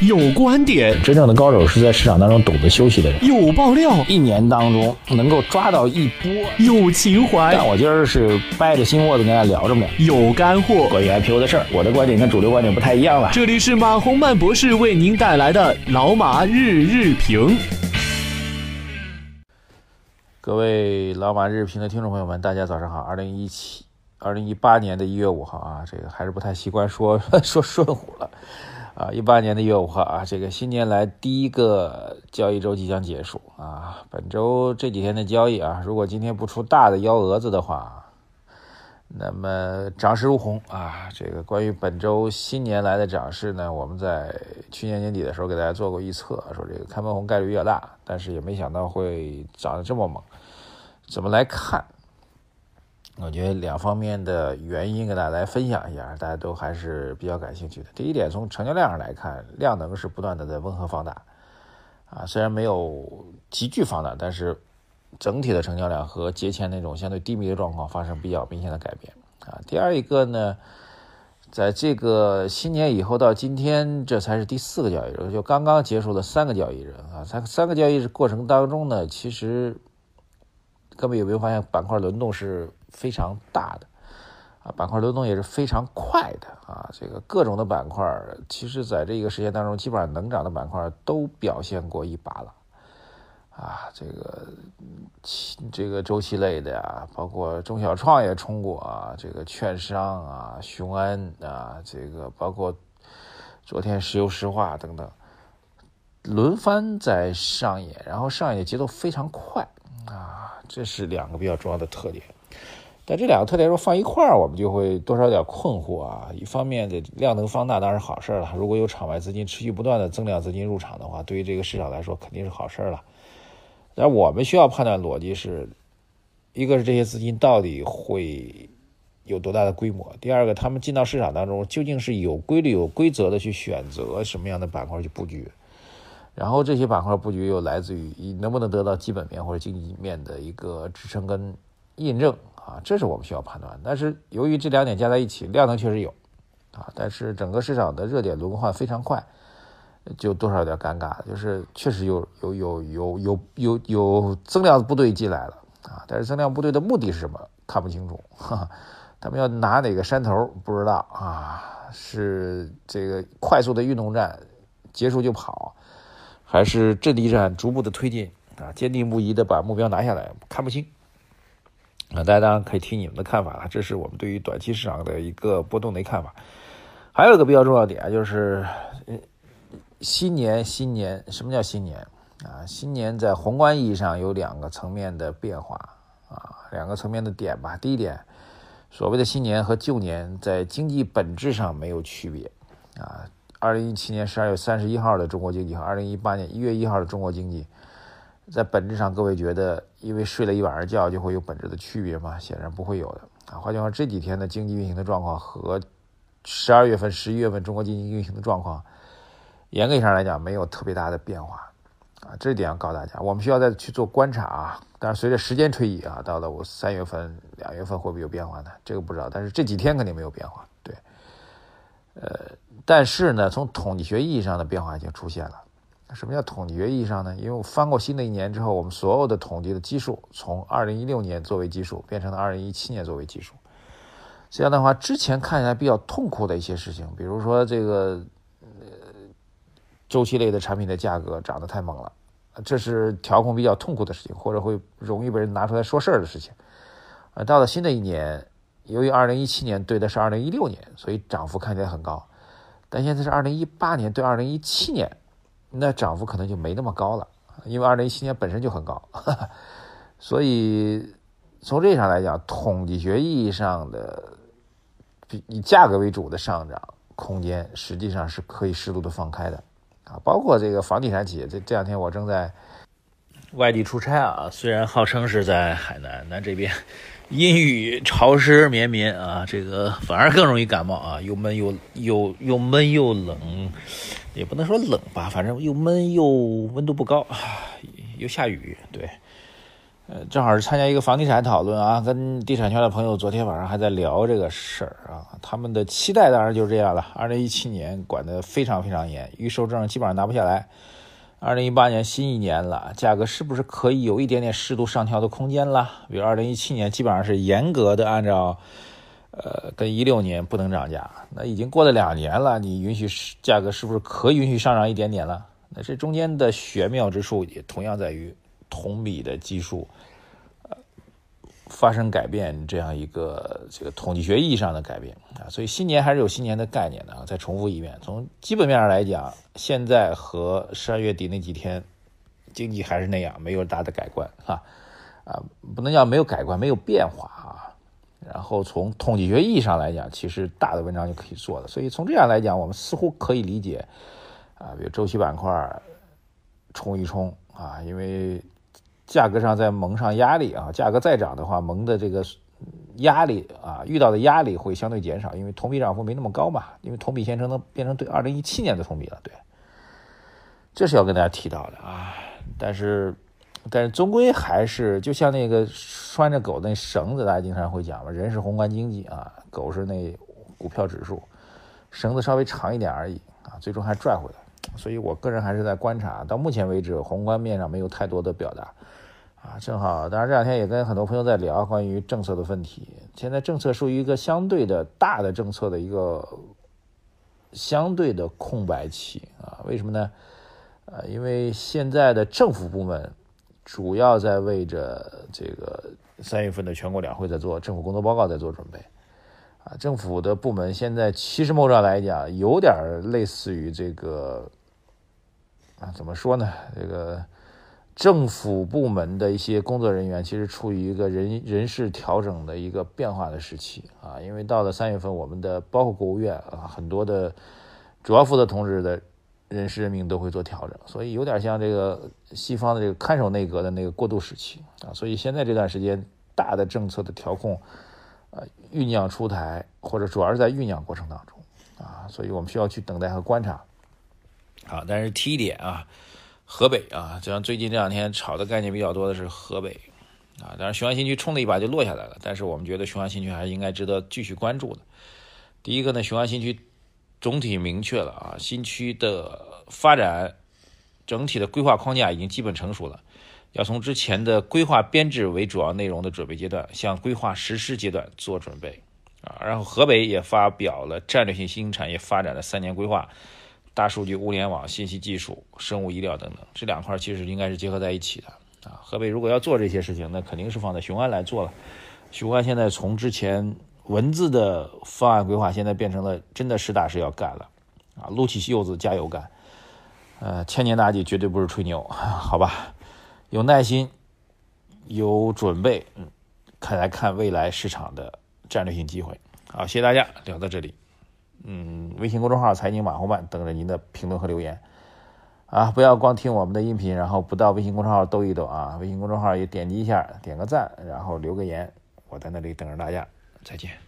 有观点，真正的高手是在市场当中懂得休息的人。有爆料，一年当中能够抓到一波。有情怀，但我今儿是掰着心窝子跟大家聊着呢。有干货，关于 IPO 的事儿，我的观点跟主流观点不太一样了。这里是马洪曼博士为您带来的老马日日评。各位老马日评的听众朋友们，大家早上好。二零一七、二零一八年的一月五号啊，这个还是不太习惯说 说顺虎了。啊，一八年的一月五号啊，这个新年来第一个交易周即将结束啊。本周这几天的交易啊，如果今天不出大的幺蛾子的话，那么涨势如虹啊。这个关于本周新年来的涨势呢，我们在去年年底的时候给大家做过预测，说这个开门红概率比较大，但是也没想到会涨得这么猛。怎么来看？我觉得两方面的原因跟大家来分享一下，大家都还是比较感兴趣的。第一点，从成交量上来看，量能是不断的在温和放大，啊，虽然没有急剧放大，但是整体的成交量和节前那种相对低迷的状况发生比较明显的改变，啊。第二一个呢，在这个新年以后到今天，这才是第四个交易日，就刚刚结束了三个交易日啊，三三个交易日过程当中呢，其实各位有没有发现板块轮动是？非常大的啊，板块流动也是非常快的啊。这个各种的板块，其实在这个时间当中，基本上能涨的板块都表现过一把了啊。这个这个周期类的呀，包括中小创也冲过啊，这个券商啊，雄安啊，这个包括昨天石油石化等等，轮番在上演，然后上演的节奏非常快啊，这是两个比较重要的特点。但这两个特点如果放一块儿，我们就会多少有点困惑啊。一方面的量能放大当然是好事了，如果有场外资金持续不断的增量资金入场的话，对于这个市场来说肯定是好事了。但我们需要判断逻辑是，一个是这些资金到底会有多大的规模，第二个他们进到市场当中究竟是有规律、有规则的去选择什么样的板块去布局，然后这些板块布局又来自于能不能得到基本面或者经济面的一个支撑跟印证。啊，这是我们需要判断。但是由于这两点加在一起，量能确实有，啊，但是整个市场的热点轮换非常快，就多少有点尴尬。就是确实有有有有有有有增量部队进来了，啊，但是增量部队的目的是什么？看不清楚。哈，他们要拿哪个山头？不知道啊，是这个快速的运动战结束就跑，还是阵地战逐步的推进？啊，坚定不移的把目标拿下来？看不清。啊，大家当然可以听你们的看法了，这是我们对于短期市场的一个波动的看法。还有一个比较重要点就是，新年新年，什么叫新年啊？新年在宏观意义上有两个层面的变化啊，两个层面的点吧。第一点，所谓的新年和旧年在经济本质上没有区别啊。二零一七年十二月三十一号的中国经济和二零一八年一月一号的中国经济。在本质上，各位觉得因为睡了一晚上觉就会有本质的区别吗？显然不会有的啊。换句话，这几天的经济运行的状况和十二月份、十一月份中国经济运行的状况，严格意义上来讲没有特别大的变化啊。这点要告诉大家，我们需要再去做观察啊。但是随着时间推移啊，到了我三月份、两月份会不会有变化呢？这个不知道。但是这几天肯定没有变化，对。呃，但是呢，从统计学意义上的变化已经出现了。什么叫统计学意义上呢？因为我翻过新的一年之后，我们所有的统计的基数从二零一六年作为基数变成了二零一七年作为基数。这样的话，之前看起来比较痛苦的一些事情，比如说这个呃周期类的产品的价格涨得太猛了，这是调控比较痛苦的事情，或者会容易被人拿出来说事儿的事情。呃，到了新的一年，由于二零一七年对的是二零一六年，所以涨幅看起来很高，但现在是二零一八年对二零一七年。那涨幅可能就没那么高了，因为二零一七年本身就很高，所以从这上来讲，统计学意义上的以价格为主的上涨空间，实际上是可以适度的放开的啊。包括这个房地产企业，这这两天我正在外地出差啊，虽然号称是在海南，但这边阴雨潮湿绵绵啊，这个反而更容易感冒啊，又闷又又又闷又冷。也不能说冷吧，反正又闷又温度不高，又下雨，对，呃，正好是参加一个房地产讨论啊，跟地产圈的朋友昨天晚上还在聊这个事儿啊。他们的期待当然就是这样了。二零一七年管得非常非常严，预售证基本上拿不下来。二零一八年新一年了，价格是不是可以有一点点适度上调的空间了？比如二零一七年基本上是严格的按照，呃，跟一六年不能涨价。那已经过了两年了，你允许价格是不是可以允许上涨一点点了？那这中间的玄妙之处也同样在于。同比的基数，发生改变这样一个这个统计学意义上的改变啊，所以新年还是有新年的概念的啊。再重复一遍，从基本面上来讲，现在和十二月底那几天经济还是那样，没有大的改观啊啊，不能叫没有改观，没有变化啊。然后从统计学意义上来讲，其实大的文章就可以做了。所以从这样来讲，我们似乎可以理解啊，比如周期板块冲一冲啊，因为。价格上再蒙上压力啊，价格再涨的话，蒙的这个压力啊，遇到的压力会相对减少，因为同比涨幅没那么高嘛，因为同比现成能变成对二零一七年的同比了，对，这是要跟大家提到的啊。但是，但是终归还是就像那个拴着狗那绳子，大家经常会讲嘛，人是宏观经济啊，狗是那股票指数，绳子稍微长一点而已啊，最终还拽回来。所以我个人还是在观察，到目前为止，宏观面上没有太多的表达。啊，正好，当然这两天也跟很多朋友在聊关于政策的问题。现在政策属于一个相对的大的政策的一个相对的空白期啊？为什么呢？呃，因为现在的政府部门主要在为着这个三月份的全国两会在做政府工作报告在做准备。啊，政府的部门现在其实某种来讲，有点类似于这个啊，怎么说呢？这个。政府部门的一些工作人员其实处于一个人人事调整的一个变化的时期啊，因为到了三月份，我们的包括国务院啊，很多的主要负责同志的人事任命都会做调整，所以有点像这个西方的这个看守内阁的那个过渡时期啊，所以现在这段时间大的政策的调控呃酝酿出台，或者主要是在酝酿过程当中啊，所以我们需要去等待和观察。啊，但是提一点啊。河北啊，就像最近这两天炒的概念比较多的是河北啊，当然雄安新区冲了一把就落下来了，但是我们觉得雄安新区还是应该值得继续关注的。第一个呢，雄安新区总体明确了啊，新区的发展整体的规划框架已经基本成熟了，要从之前的规划编制为主要内容的准备阶段，向规划实施阶段做准备啊。然后河北也发表了战略性新兴产业发展的三年规划。大数据、物联网、信息技术、生物医疗等等，这两块其实应该是结合在一起的啊。河北如果要做这些事情，那肯定是放在雄安来做了。雄安现在从之前文字的方案规划，现在变成了真的实打实要干了啊！撸起袖子加油干，呃，千年大计绝对不是吹牛，好吧？有耐心，有准备，嗯，看来看未来市场的战略性机会。好，谢谢大家，聊到这里。嗯，微信公众号“财经马后半”等着您的评论和留言啊！不要光听我们的音频，然后不到微信公众号兜一兜啊！微信公众号也点击一下，点个赞，然后留个言，我在那里等着大家。再见。